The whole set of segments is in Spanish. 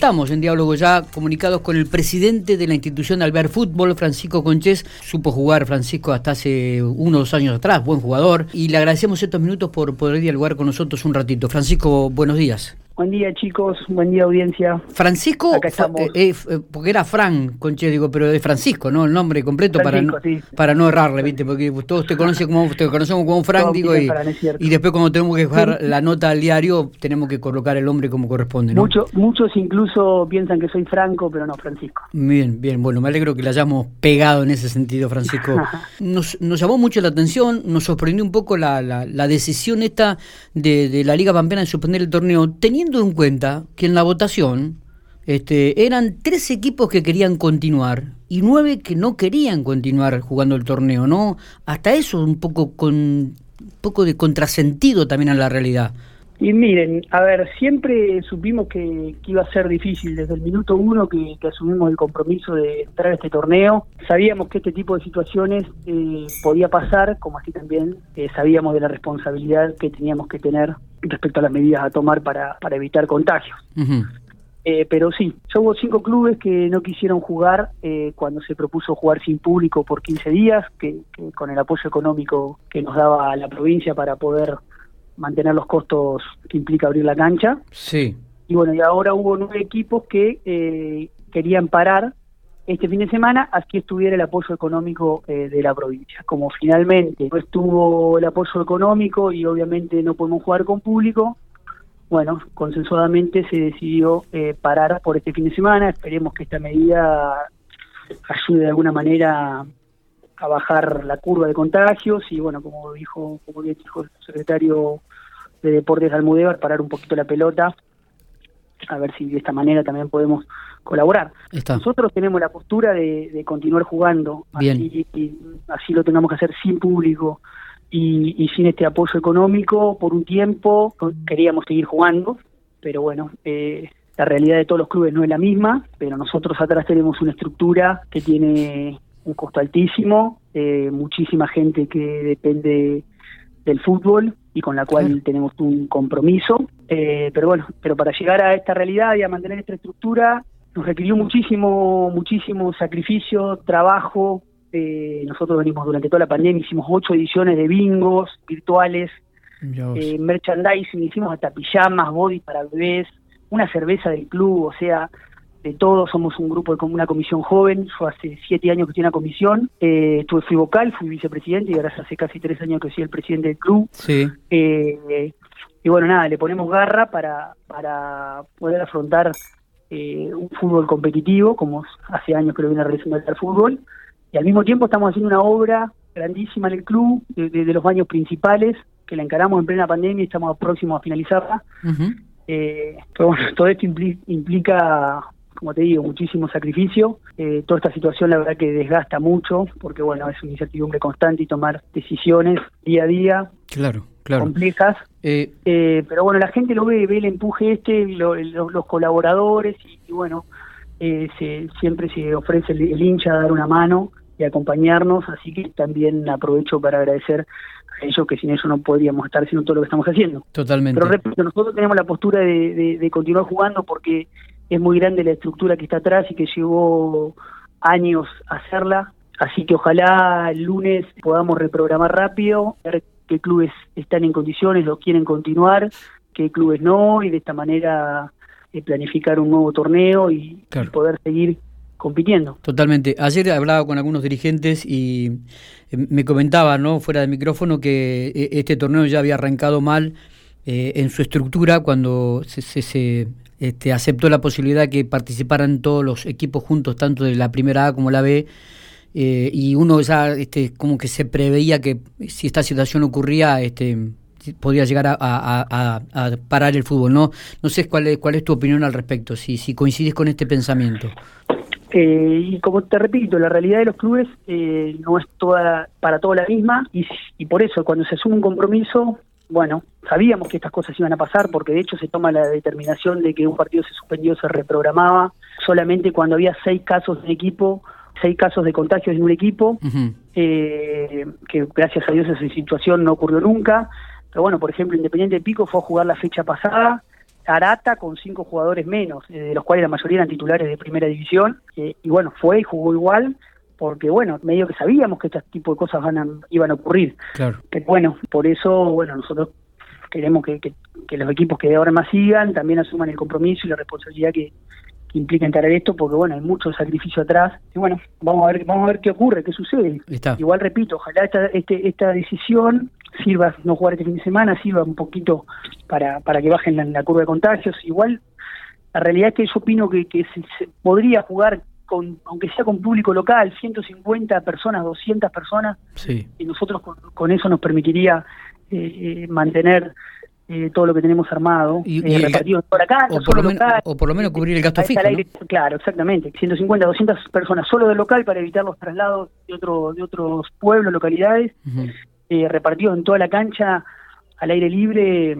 Estamos en diálogo ya comunicados con el presidente de la institución Albert Fútbol, Francisco Conchés. Supo jugar Francisco hasta hace uno o dos años atrás, buen jugador. Y le agradecemos estos minutos por poder dialogar con nosotros un ratito. Francisco, buenos días. Buen día chicos, buen día audiencia. Francisco, eh, eh, porque era Fran Conche, digo, pero de Francisco, ¿no? El nombre completo para, no, para no errarle, ¿viste? Porque todos te conocen como, te conocemos como Fran, digo, y, y, después cuando tenemos que dejar la nota al diario, tenemos que colocar el nombre como corresponde, ¿no? muchos incluso piensan que soy Franco, pero no, Francisco. Bien, bien, bueno, me alegro que le hayamos pegado en ese sentido, Francisco. Nos, nos llamó mucho la atención, nos sorprendió un poco la, la, decisión esta de, de la Liga Pampeana de suspender el torneo, teniendo en cuenta que en la votación este, eran tres equipos que querían continuar y nueve que no querían continuar jugando el torneo, ¿no? Hasta eso un poco con un poco de contrasentido también en la realidad. Y miren, a ver, siempre supimos que, iba a ser difícil desde el minuto uno que, asumimos el compromiso de entrar a este torneo. Sabíamos que este tipo de situaciones eh, podía pasar, como así también eh, sabíamos de la responsabilidad que teníamos que tener respecto a las medidas a tomar para, para evitar contagios. Eh, pero sí, ya hubo cinco clubes que no quisieron jugar cuando se propuso jugar sin público por 15 días, que, con el apoyo económico que nos daba la provincia para poder mantener los costos que implica abrir la cancha. Sí. Y bueno, y ahora hubo nueve equipos que eh, querían parar este fin de semana, así estuviera el apoyo económico eh, de la provincia. Como finalmente no estuvo el apoyo económico y obviamente no podemos jugar con público, bueno, consensuadamente se decidió eh, parar por este fin de semana. Esperemos que esta medida ayude de alguna manera a bajar la curva de contagios y bueno, como dijo, como bien dijo el secretario de Deportes de Almudévar, parar un poquito la pelota, a ver si de esta manera también podemos colaborar. Nosotros tenemos la postura de, continuar jugando, Así, y, así lo tengamos que hacer sin público y, sin este apoyo económico por un tiempo, queríamos seguir jugando, pero bueno, eh, la realidad de todos los clubes no es la misma, pero nosotros atrás tenemos una estructura que tiene un costo altísimo, eh, muchísima gente que depende del fútbol y con la cual tenemos un compromiso. Eh, pero bueno, pero para llegar a esta realidad y a mantener esta estructura nos requirió muchísimo, muchísimo sacrificio, trabajo. Eh, nosotros venimos durante toda la pandemia, hicimos ocho ediciones de bingos virtuales, eh, merchandising, hicimos hasta pijamas, body para bebés, una cerveza del club, o sea, de todos, somos un grupo de una comisión joven, yo hace siete años que estoy en la comisión, eh, estuve, fui vocal, fui vicepresidente y ahora hace casi tres años que soy el presidente del club. Sí. Eh, y bueno, nada, le ponemos garra para, para poder afrontar eh, un fútbol competitivo, como hace años que lo viene realizando el fútbol, y al mismo tiempo estamos haciendo una obra grandísima en el club, de, los baños principales, que la encaramos en plena pandemia y estamos próximos a finalizarla. pero bueno, todo esto implica como te digo, muchísimo sacrificio. Eh, toda esta situación la verdad que desgasta mucho, porque bueno, es una incertidumbre constante y tomar decisiones día a día. Claro, claro. Complejas. Eh, eh, pero bueno, la gente lo ve, ve el empuje este, los colaboradores y, bueno, se, siempre se ofrece el, hincha a dar una mano y acompañarnos, así que también aprovecho para agradecer a ellos que sin eso no podríamos estar haciendo todo lo que estamos haciendo. Totalmente. Pero repito, nosotros tenemos la postura de continuar jugando porque es muy grande la estructura que está atrás y que llevó años hacerla. Así que ojalá el lunes podamos reprogramar rápido, ver qué clubes están en condiciones, lo quieren continuar, qué clubes no, y de esta manera eh, planificar un nuevo torneo y, poder seguir compitiendo. Totalmente. Ayer hablaba con algunos dirigentes y eh, me comentaban, ¿no? fuera de micrófono, que eh, este torneo ya había arrancado mal en su estructura cuando se, se, este, aceptó la posibilidad que participaran todos los equipos juntos, tanto de la primera A como la B, eh, y uno ya este, como que se preveía que si esta situación ocurría, este, podría llegar a, parar el fútbol. No, no sé cuál es, cuál es tu opinión al respecto, si, si coincides con este pensamiento. Eh, y como te repito, la realidad de los clubes eh, no es toda para toda la misma y, y por eso cuando se asume un compromiso bueno, sabíamos que estas cosas iban a pasar porque de hecho se toma la determinación de que un partido se suspendió, se reprogramaba. Solamente cuando había seis casos de equipo, seis casos de contagios en un equipo, eh, que gracias a Dios esa situación no ocurrió nunca. Pero bueno, por ejemplo, Independiente de Pico fue a jugar la fecha pasada. Arata con cinco jugadores menos, eh, de los cuales la mayoría eran titulares de primera división, eh, y bueno, fue y jugó igual, porque bueno, medio que sabíamos que este tipo de cosas van a, iban a ocurrir. Claro. Pero bueno, por eso, bueno, nosotros queremos que, que, los equipos que ahora más sigan también asuman el compromiso y la responsabilidad que, implica encarar esto porque bueno hay mucho sacrificio atrás y bueno vamos a ver vamos a ver qué ocurre qué sucede igual repito ojalá esta este, esta decisión sirva no jugar este fin de semana sirva un poquito para para que bajen la, la curva de contagios igual la realidad es que yo opino que, que se, podría jugar con, aunque sea con público local, 150 personas, 200 personas, y nosotros con, eso nos permitiría eh, eh, mantener eh, todo lo que tenemos armado y, repartido por acá, o, por lo menos, o por lo menos cubrir el gasto fijo. Claro, exactamente, 150, 200 personas solo del local para evitar los traslados de, otro, de otros pueblos, localidades, repartidos en toda la cancha al aire libre.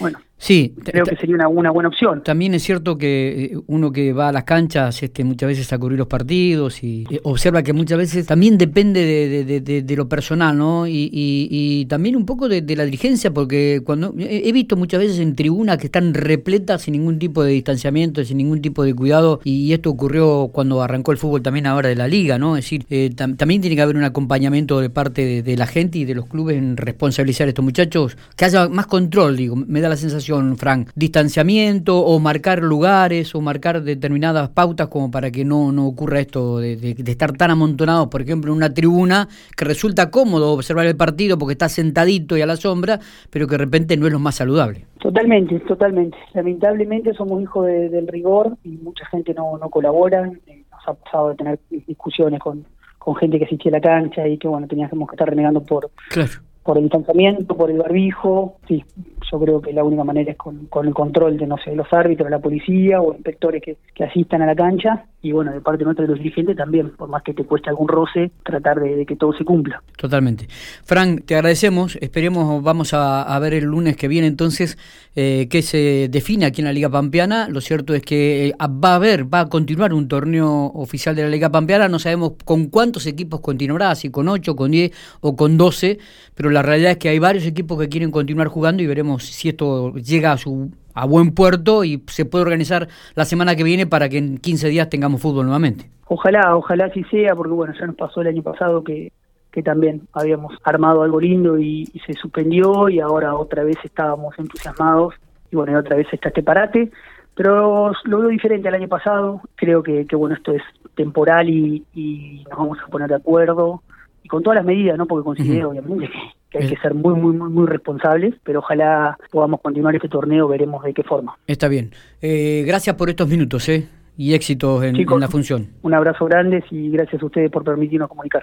Bueno, Sí, creo que sería una, una, buena opción. También es cierto que eh, uno que va a las canchas este, muchas veces a cubrir los partidos y eh, observa que muchas veces también depende de, lo personal, ¿no? Y, también un poco de, la dirigencia, porque cuando he visto muchas veces en tribunas que están repletas sin ningún tipo de distanciamiento, sin ningún tipo de cuidado, y esto ocurrió cuando arrancó el fútbol también ahora de la liga, ¿no? Es decir, eh, también tiene que haber un acompañamiento de parte de, la gente y de los clubes en responsabilizar a estos muchachos, que haya más control, digo, me da la sensación Frank? ¿Distanciamiento o marcar lugares o marcar determinadas pautas como para que no, no ocurra esto de, estar tan amontonados, por ejemplo, en una tribuna que resulta cómodo observar el partido porque está sentadito y a la sombra, pero que de repente no es lo más saludable? Totalmente, totalmente. Lamentablemente somos hijos del rigor y mucha gente no, no colabora. Eh, nos ha pasado de tener discusiones con, con gente que asistía a la cancha y que bueno teníamos que estar renegando por claro por el distanciamiento, por el barbijo, sí, yo creo que la única manera es con, con el control de, no sé, los árbitros, la policía o inspectores que, que asistan a la cancha y bueno, de parte nuestra de los dirigentes también, por más que te cueste algún roce, tratar de, que todo se cumpla. Totalmente. Frank, te agradecemos, esperemos, vamos a, ver el lunes que viene entonces eh, qué se define aquí en la Liga Pampeana, lo cierto es que eh, va a haber, va a continuar un torneo oficial de la Liga Pampeana, no sabemos con cuántos equipos continuará, si con 8, con 10 o con 12, pero la realidad es que hay varios equipos que quieren continuar jugando y veremos si esto llega a su a buen puerto y se puede organizar la semana que viene para que en 15 días tengamos fútbol nuevamente. Ojalá, ojalá así sea, porque bueno, ya nos pasó el año pasado que, que también habíamos armado algo lindo y, se suspendió y ahora otra vez estábamos entusiasmados y bueno, y otra vez está este parate, pero lo veo diferente al año pasado, creo que, que bueno, esto es temporal y, y nos vamos a poner de acuerdo y con todas las medidas, ¿no? Porque considero obviamente que hay que ser muy, muy, muy, muy responsables, pero ojalá podamos continuar este torneo, veremos de qué forma. Está bien. Eh, gracias por estos minutos, ¿eh? Y éxitos en, en la función. Un abrazo grande y gracias a ustedes por permitirnos comunicar.